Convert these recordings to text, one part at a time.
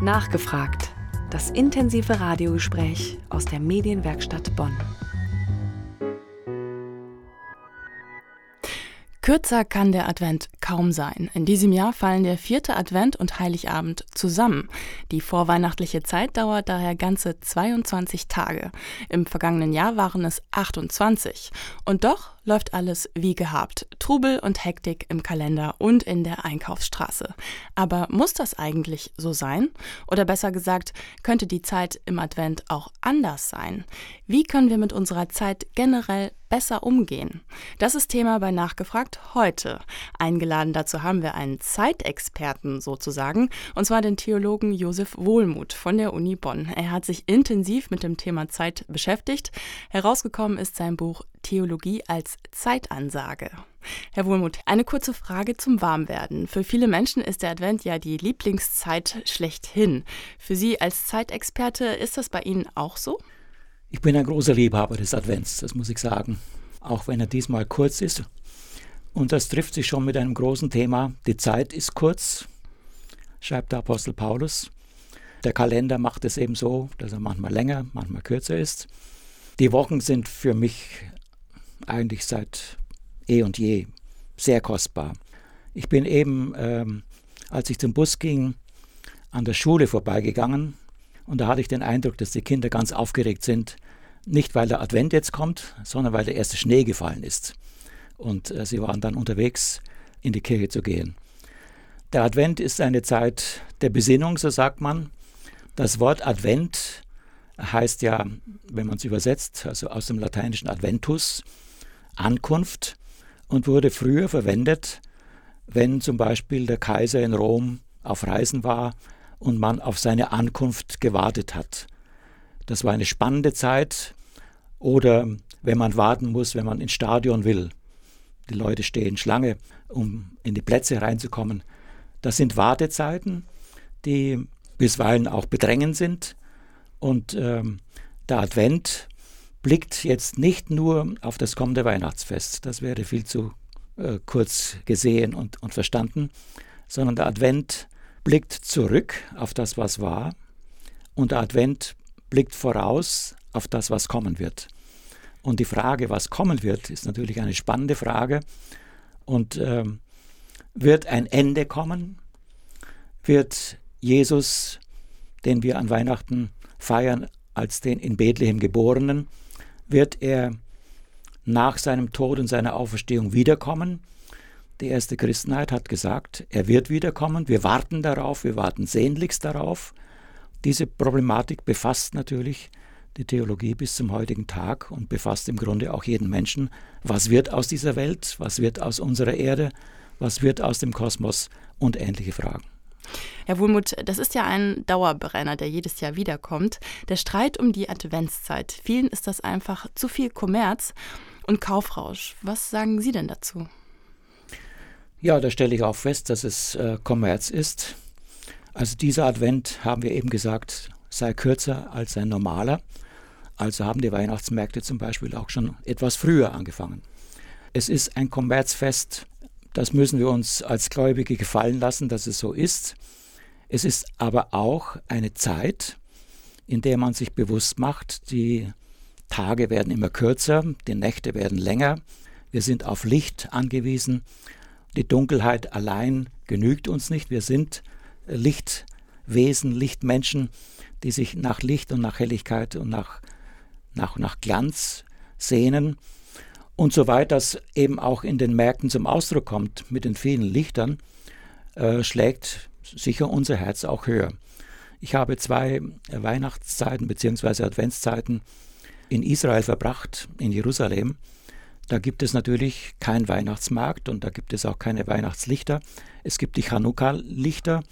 Nachgefragt. Das intensive Radiogespräch aus der Medienwerkstatt Bonn. Kürzer kann der Advent kaum sein. In diesem Jahr fallen der vierte Advent und Heiligabend zusammen. Die vorweihnachtliche Zeit dauert daher ganze 22 Tage. Im vergangenen Jahr waren es 28. Und doch läuft alles wie gehabt. Trubel und Hektik im Kalender und in der Einkaufsstraße. Aber muss das eigentlich so sein? Oder besser gesagt, könnte die Zeit im Advent auch anders sein? Wie können wir mit unserer Zeit generell besser umgehen? Das ist Thema bei Nachgefragt heute. Eingeladen dazu haben wir einen Zeitexperten sozusagen, und zwar den Theologen Josef Wohlmuth von der Uni Bonn. Er hat sich intensiv mit dem Thema Zeit beschäftigt. Herausgekommen ist sein Buch Theologie als Zeitansage. Herr Wohlmuth, eine kurze Frage zum Warmwerden. Für viele Menschen ist der Advent ja die Lieblingszeit schlechthin. Für Sie als Zeitexperte ist das bei Ihnen auch so? Ich bin ein großer Liebhaber des Advents, das muss ich sagen. Auch wenn er diesmal kurz ist. Und das trifft sich schon mit einem großen Thema. Die Zeit ist kurz, schreibt der Apostel Paulus. Der Kalender macht es eben so, dass er manchmal länger, manchmal kürzer ist. Die Wochen sind für mich eigentlich seit eh und je sehr kostbar. Ich bin eben, ähm, als ich zum Bus ging, an der Schule vorbeigegangen und da hatte ich den Eindruck, dass die Kinder ganz aufgeregt sind. Nicht, weil der Advent jetzt kommt, sondern weil der erste Schnee gefallen ist. Und äh, sie waren dann unterwegs, in die Kirche zu gehen. Der Advent ist eine Zeit der Besinnung, so sagt man. Das Wort Advent heißt ja, wenn man es übersetzt, also aus dem lateinischen Adventus, Ankunft und wurde früher verwendet, wenn zum Beispiel der Kaiser in Rom auf Reisen war und man auf seine Ankunft gewartet hat. Das war eine spannende Zeit oder wenn man warten muss, wenn man ins Stadion will. Die Leute stehen Schlange, um in die Plätze reinzukommen. Das sind Wartezeiten, die bisweilen auch bedrängend sind. Und ähm, der Advent blickt jetzt nicht nur auf das kommende Weihnachtsfest, das wäre viel zu äh, kurz gesehen und, und verstanden, sondern der Advent blickt zurück auf das, was war und der Advent blickt voraus auf das, was kommen wird. Und die Frage, was kommen wird, ist natürlich eine spannende Frage. Und ähm, wird ein Ende kommen? Wird Jesus, den wir an Weihnachten feiern, als den in Bethlehem geborenen, wird er nach seinem Tod und seiner Auferstehung wiederkommen. Die erste Christenheit hat gesagt, er wird wiederkommen. Wir warten darauf, wir warten sehnlichst darauf. Diese Problematik befasst natürlich die Theologie bis zum heutigen Tag und befasst im Grunde auch jeden Menschen. Was wird aus dieser Welt? Was wird aus unserer Erde? Was wird aus dem Kosmos? Und ähnliche Fragen. Herr Wohlmuth, das ist ja ein Dauerbrenner, der jedes Jahr wiederkommt. Der Streit um die Adventszeit. Vielen ist das einfach zu viel Kommerz und Kaufrausch. Was sagen Sie denn dazu? Ja, da stelle ich auch fest, dass es äh, Kommerz ist. Also dieser Advent, haben wir eben gesagt, sei kürzer als ein normaler. Also haben die Weihnachtsmärkte zum Beispiel auch schon etwas früher angefangen. Es ist ein Kommerzfest das müssen wir uns als Gläubige gefallen lassen, dass es so ist. Es ist aber auch eine Zeit, in der man sich bewusst macht, die Tage werden immer kürzer, die Nächte werden länger, wir sind auf Licht angewiesen, die Dunkelheit allein genügt uns nicht, wir sind Lichtwesen, Lichtmenschen, die sich nach Licht und nach Helligkeit und nach, nach, nach Glanz sehnen und soweit das eben auch in den Märkten zum Ausdruck kommt mit den vielen Lichtern, äh, schlägt sicher unser Herz auch höher. Ich habe zwei Weihnachtszeiten bzw. Adventszeiten in Israel verbracht, in Jerusalem. Da gibt es natürlich keinen Weihnachtsmarkt und da gibt es auch keine Weihnachtslichter. Es gibt die Chanukka-Lichter.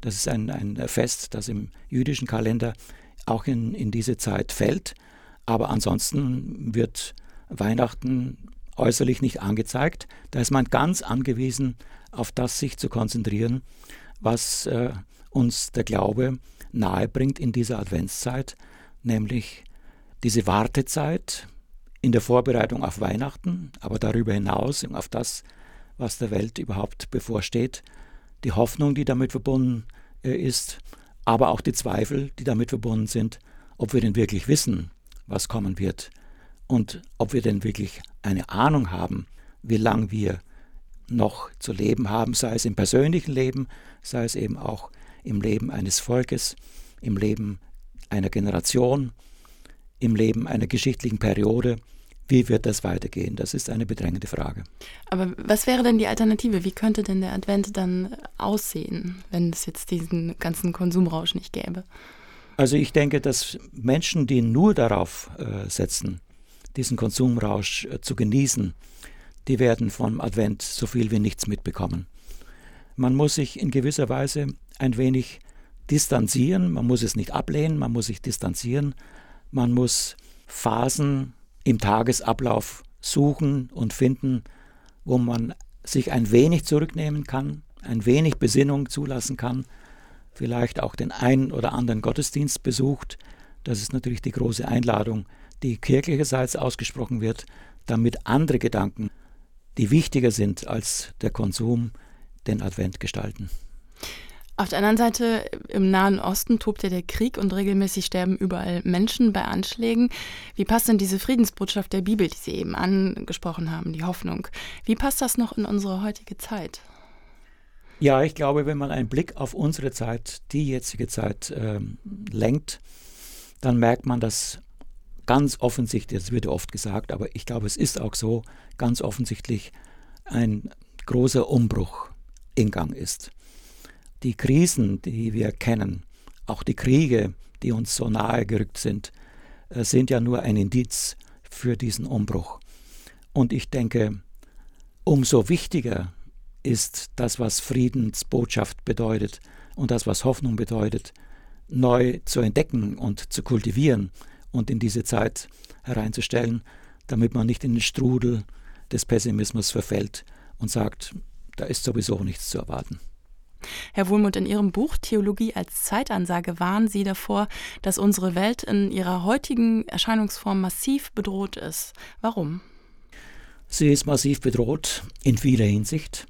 Das ist ein, ein Fest, das im jüdischen Kalender auch in, in diese Zeit fällt. Aber ansonsten wird Weihnachten äußerlich nicht angezeigt. Da ist man ganz angewiesen, auf das sich zu konzentrieren, was äh, uns der Glaube nahebringt in dieser Adventszeit, nämlich diese Wartezeit in der Vorbereitung auf Weihnachten, aber darüber hinaus auf das, was der Welt überhaupt bevorsteht, die Hoffnung, die damit verbunden äh, ist, aber auch die Zweifel, die damit verbunden sind, ob wir denn wirklich wissen, was kommen wird und ob wir denn wirklich eine Ahnung haben, wie lange wir noch zu leben haben, sei es im persönlichen Leben, sei es eben auch im Leben eines Volkes, im Leben einer Generation, im Leben einer geschichtlichen Periode. Wie wird das weitergehen? Das ist eine bedrängende Frage. Aber was wäre denn die Alternative? Wie könnte denn der Advent dann aussehen, wenn es jetzt diesen ganzen Konsumrausch nicht gäbe? Also ich denke, dass Menschen, die nur darauf äh, setzen, diesen Konsumrausch äh, zu genießen, die werden vom Advent so viel wie nichts mitbekommen. Man muss sich in gewisser Weise ein wenig distanzieren, man muss es nicht ablehnen, man muss sich distanzieren, man muss Phasen im Tagesablauf suchen und finden, wo man sich ein wenig zurücknehmen kann, ein wenig Besinnung zulassen kann, vielleicht auch den einen oder anderen Gottesdienst besucht. Das ist natürlich die große Einladung, die kirchlicherseits ausgesprochen wird, damit andere Gedanken, die wichtiger sind als der Konsum, den Advent gestalten. Auf der anderen Seite, im Nahen Osten tobt ja der Krieg und regelmäßig sterben überall Menschen bei Anschlägen. Wie passt denn diese Friedensbotschaft der Bibel, die Sie eben angesprochen haben, die Hoffnung, wie passt das noch in unsere heutige Zeit? Ja, ich glaube, wenn man einen Blick auf unsere Zeit, die jetzige Zeit ähm, lenkt, dann merkt man, dass ganz offensichtlich, das wird ja oft gesagt, aber ich glaube, es ist auch so, ganz offensichtlich ein großer Umbruch in Gang ist. Die Krisen, die wir kennen, auch die Kriege, die uns so nahe gerückt sind, äh, sind ja nur ein Indiz für diesen Umbruch. Und ich denke, umso wichtiger ist das, was Friedensbotschaft bedeutet und das, was Hoffnung bedeutet, neu zu entdecken und zu kultivieren und in diese Zeit hereinzustellen, damit man nicht in den Strudel des Pessimismus verfällt und sagt, da ist sowieso nichts zu erwarten. Herr Wohlmuth, in Ihrem Buch Theologie als Zeitansage warnen Sie davor, dass unsere Welt in ihrer heutigen Erscheinungsform massiv bedroht ist. Warum? Sie ist massiv bedroht in vieler Hinsicht.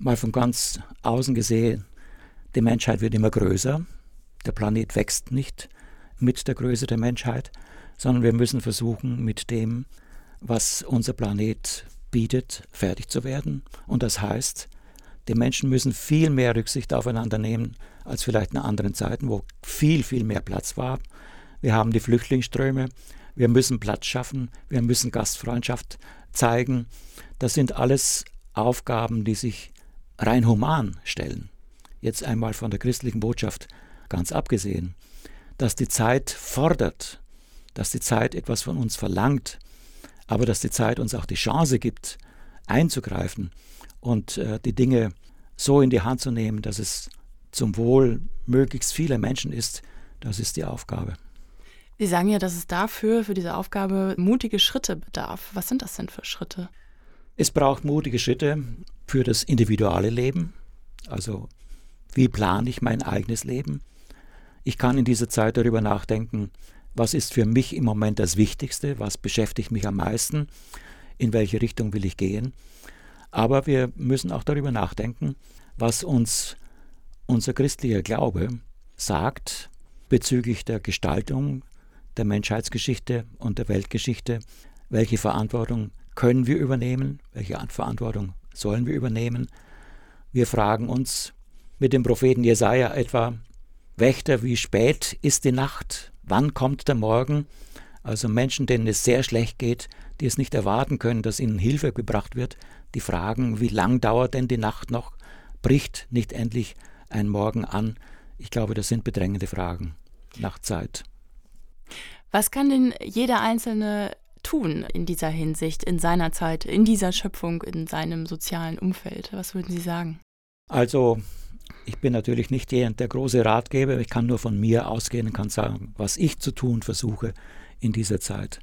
Mal von ganz außen gesehen, die Menschheit wird immer größer, der Planet wächst nicht mit der Größe der Menschheit, sondern wir müssen versuchen, mit dem, was unser Planet bietet, fertig zu werden. Und das heißt, die Menschen müssen viel mehr Rücksicht aufeinander nehmen als vielleicht in anderen Zeiten, wo viel, viel mehr Platz war. Wir haben die Flüchtlingsströme, wir müssen Platz schaffen, wir müssen Gastfreundschaft zeigen. Das sind alles Aufgaben, die sich rein human stellen. Jetzt einmal von der christlichen Botschaft ganz abgesehen, dass die Zeit fordert, dass die Zeit etwas von uns verlangt, aber dass die Zeit uns auch die Chance gibt, einzugreifen und äh, die Dinge so in die Hand zu nehmen, dass es zum Wohl möglichst vieler Menschen ist, das ist die Aufgabe. Sie sagen ja, dass es dafür, für diese Aufgabe, mutige Schritte bedarf. Was sind das denn für Schritte? Es braucht mutige Schritte für das individuelle Leben. Also, wie plane ich mein eigenes Leben? Ich kann in dieser Zeit darüber nachdenken, was ist für mich im Moment das Wichtigste, was beschäftigt mich am meisten, in welche Richtung will ich gehen. Aber wir müssen auch darüber nachdenken, was uns unser christlicher Glaube sagt bezüglich der Gestaltung der Menschheitsgeschichte und der Weltgeschichte. Welche Verantwortung können wir übernehmen? Welche Verantwortung sollen wir übernehmen? Wir fragen uns mit dem Propheten Jesaja etwa: Wächter, wie spät ist die Nacht? Wann kommt der Morgen? Also Menschen, denen es sehr schlecht geht, die es nicht erwarten können, dass ihnen Hilfe gebracht wird, die fragen, wie lang dauert denn die Nacht noch? Bricht nicht endlich ein Morgen an? Ich glaube, das sind bedrängende Fragen nach Zeit. Was kann denn jeder Einzelne tun in dieser Hinsicht, in seiner Zeit, in dieser Schöpfung, in seinem sozialen Umfeld? Was würden Sie sagen? Also, ich bin natürlich nicht der, der große Ratgeber. Ich kann nur von mir ausgehen und kann sagen, was ich zu tun versuche in dieser Zeit.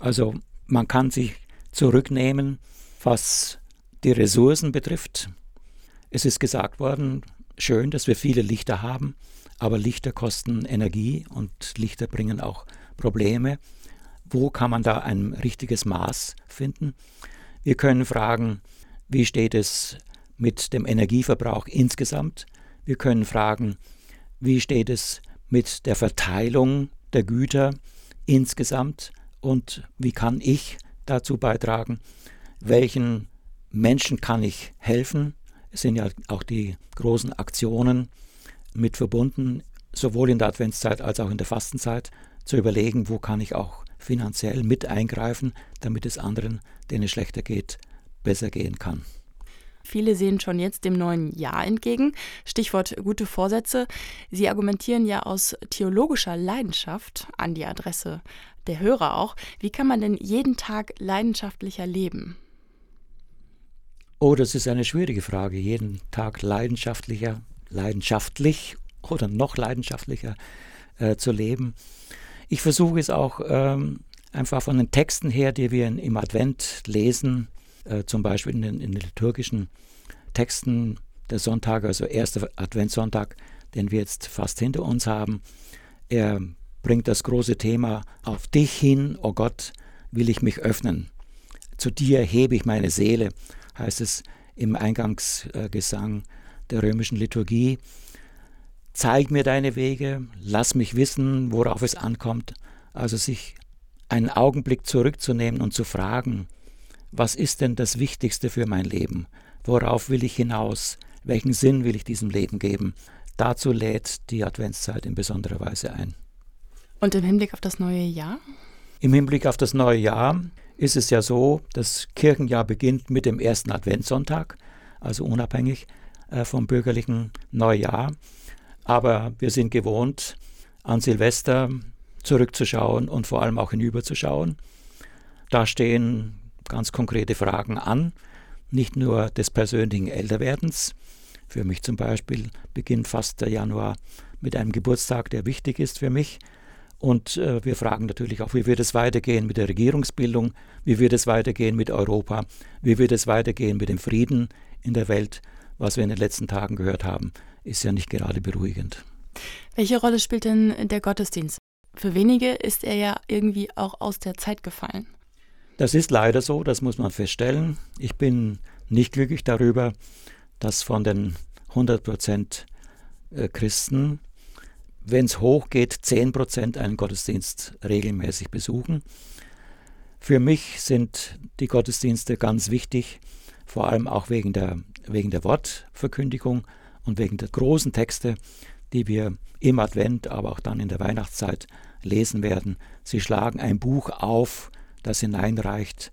Also, man kann sich zurücknehmen, was die Ressourcen betrifft. Es ist gesagt worden, schön, dass wir viele Lichter haben, aber Lichter kosten Energie und Lichter bringen auch Probleme. Wo kann man da ein richtiges Maß finden? Wir können fragen, wie steht es mit dem Energieverbrauch insgesamt. Wir können fragen, wie steht es mit der Verteilung der Güter insgesamt und wie kann ich dazu beitragen, welchen Menschen kann ich helfen. Es sind ja auch die großen Aktionen mit verbunden, sowohl in der Adventszeit als auch in der Fastenzeit, zu überlegen, wo kann ich auch finanziell mit eingreifen, damit es anderen, denen es schlechter geht, besser gehen kann. Viele sehen schon jetzt dem neuen Jahr entgegen. Stichwort gute Vorsätze. Sie argumentieren ja aus theologischer Leidenschaft an die Adresse der Hörer auch. Wie kann man denn jeden Tag leidenschaftlicher leben? Oh, das ist eine schwierige Frage. Jeden Tag leidenschaftlicher, leidenschaftlich oder noch leidenschaftlicher äh, zu leben. Ich versuche es auch ähm, einfach von den Texten her, die wir im Advent lesen, äh, zum Beispiel in den, in den, liturgischen Texten der Sonntage, also erster Adventssonntag, den wir jetzt fast hinter uns haben. Er bringt das große Thema auf dich hin, o oh Gott, will ich mich öffnen. Zu dir hebe ich meine Seele, heißt es im Eingangsgesang der römischen Liturgie. Zeig mir deine Wege, lass mich wissen, worauf es ankommt. Also sich einen Augenblick zurückzunehmen und zu fragen, was ist denn das Wichtigste für mein Leben? Worauf will ich hinaus? Welchen Sinn will ich diesem Leben geben? Dazu lädt die Adventszeit in besonderer Weise ein. Und im Hinblick auf das neue Jahr? Im Hinblick auf das neue Jahr ist es ja so, das Kirchenjahr beginnt mit dem ersten Adventssonntag, also unabhängig äh, vom bürgerlichen Neujahr. Aber wir sind gewohnt, an Silvester zurückzuschauen und vor allem auch hinüberzuschauen. Da stehen ganz konkrete Fragen an, nicht nur des persönlichen Älterwerdens. Für mich zum Beispiel beginnt fast der Januar mit einem Geburtstag, der wichtig ist für mich. Und äh, wir fragen natürlich auch, wie wird es weitergehen mit der Regierungsbildung, wie wird es weitergehen mit Europa, wie wird es weitergehen mit dem Frieden in der Welt. Was wir in den letzten Tagen gehört haben, ist ja nicht gerade beruhigend. Welche Rolle spielt denn der Gottesdienst? Für wenige ist er ja irgendwie auch aus der Zeit gefallen. Das ist leider so, das muss man feststellen. Ich bin nicht glücklich darüber, dass von den 100 Prozent äh, Christen, wenn es hochgeht, 10 Prozent einen Gottesdienst regelmäßig besuchen. Für mich sind die Gottesdienste ganz wichtig, vor allem auch wegen der, wegen der Wortverkündigung und wegen der großen Texte, die wir im Advent, aber auch dann in der Weihnachtszeit lesen werden. Sie schlagen ein Buch auf, das hineinreicht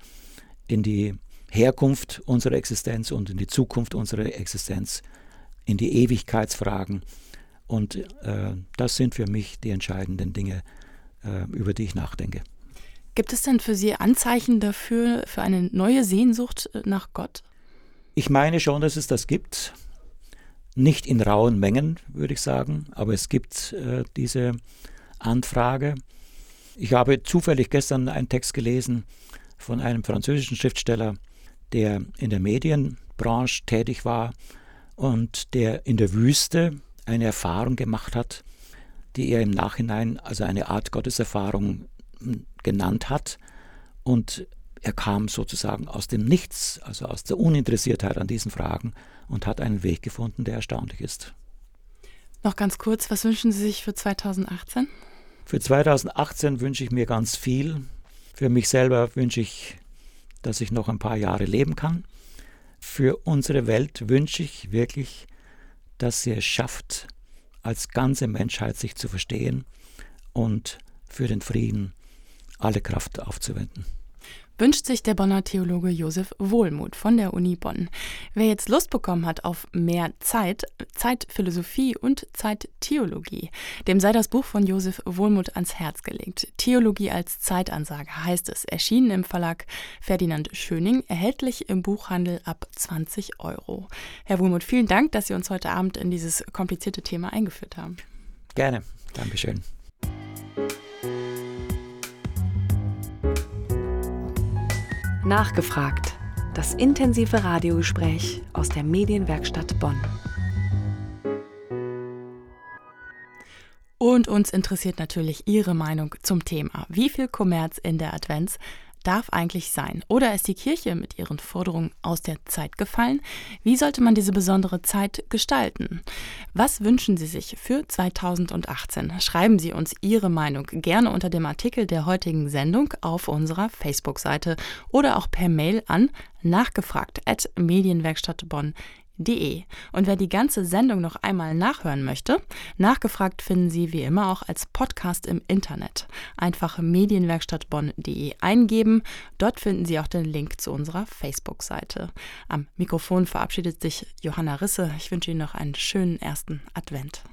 in die Herkunft unserer Existenz und in die Zukunft unserer Existenz, in die Ewigkeitsfragen. Und äh, das sind für mich die entscheidenden Dinge, äh, über die ich nachdenke. Gibt es denn für Sie Anzeichen dafür, für eine neue Sehnsucht äh, nach Gott? Ich meine schon, dass es das gibt. Nicht in rauen Mengen, würde ich sagen, aber es gibt äh, diese Anfrage. Ich habe zufällig gestern einen Text gelesen von einem französischen Schriftsteller, der in der Medienbranche tätig war und der in der Wüste eine Erfahrung gemacht hat, die er im Nachhinein also eine Art Gotteserfahrung hm, genannt hat. Und er kam sozusagen aus dem Nichts, also aus der Uninteressiertheit an diesen Fragen und hat einen Weg gefunden, der erstaunlich ist. Noch ganz kurz, was wünschen Sie sich für 2018? Für 2018 wünsche ich mir ganz viel. Für mich selber wünsche ich, dass ich noch ein paar Jahre leben kann. Für unsere Welt wünsche ich wirklich, dass sie es schafft, als ganze Menschheit sich zu verstehen und für den Frieden alle Kraft aufzuwenden wünscht sich der Bonner Theologe Josef Wohlmuth von der Uni Bonn. Wer jetzt Lust bekommen hat auf mehr Zeit, Zeitphilosophie und Zeittheologie, dem sei das Buch von Josef Wohlmuth ans Herz gelegt. Theologie als Zeitansage heißt es, erschienen im Verlag Ferdinand Schöning, erhältlich im Buchhandel ab 20 Euro. Herr Wohlmuth, vielen Dank, dass Sie uns heute Abend in dieses komplizierte Thema eingeführt haben. Gerne, Dankeschön. Nachgefragt. Das intensive Radiogespräch aus der Medienwerkstatt Bonn. Und uns interessiert natürlich Ihre Meinung zum Thema. Wie viel Kommerz in der Advents darf eigentlich sein? Oder ist die Kirche mit ihren Forderungen aus der Zeit gefallen? Wie sollte man diese besondere Zeit gestalten? Was wünschen Sie sich für 2018? Schreiben Sie uns Ihre Meinung gerne unter dem Artikel der heutigen Sendung auf unserer Facebook-Seite oder auch per Mail an nachgefragt at medienwerkstattbonn.de www.nachgefragt.de. Und wer die ganze Sendung noch einmal nachhören möchte, nachgefragt finden Sie wie immer auch als Podcast im Internet. Einfach medienwerkstattbonn.de eingeben. Dort finden Sie auch den Link zu unserer Facebook-Seite. Am Mikrofon verabschiedet sich Johanna Risse. Ich wünsche Ihnen noch einen schönen ersten Advent.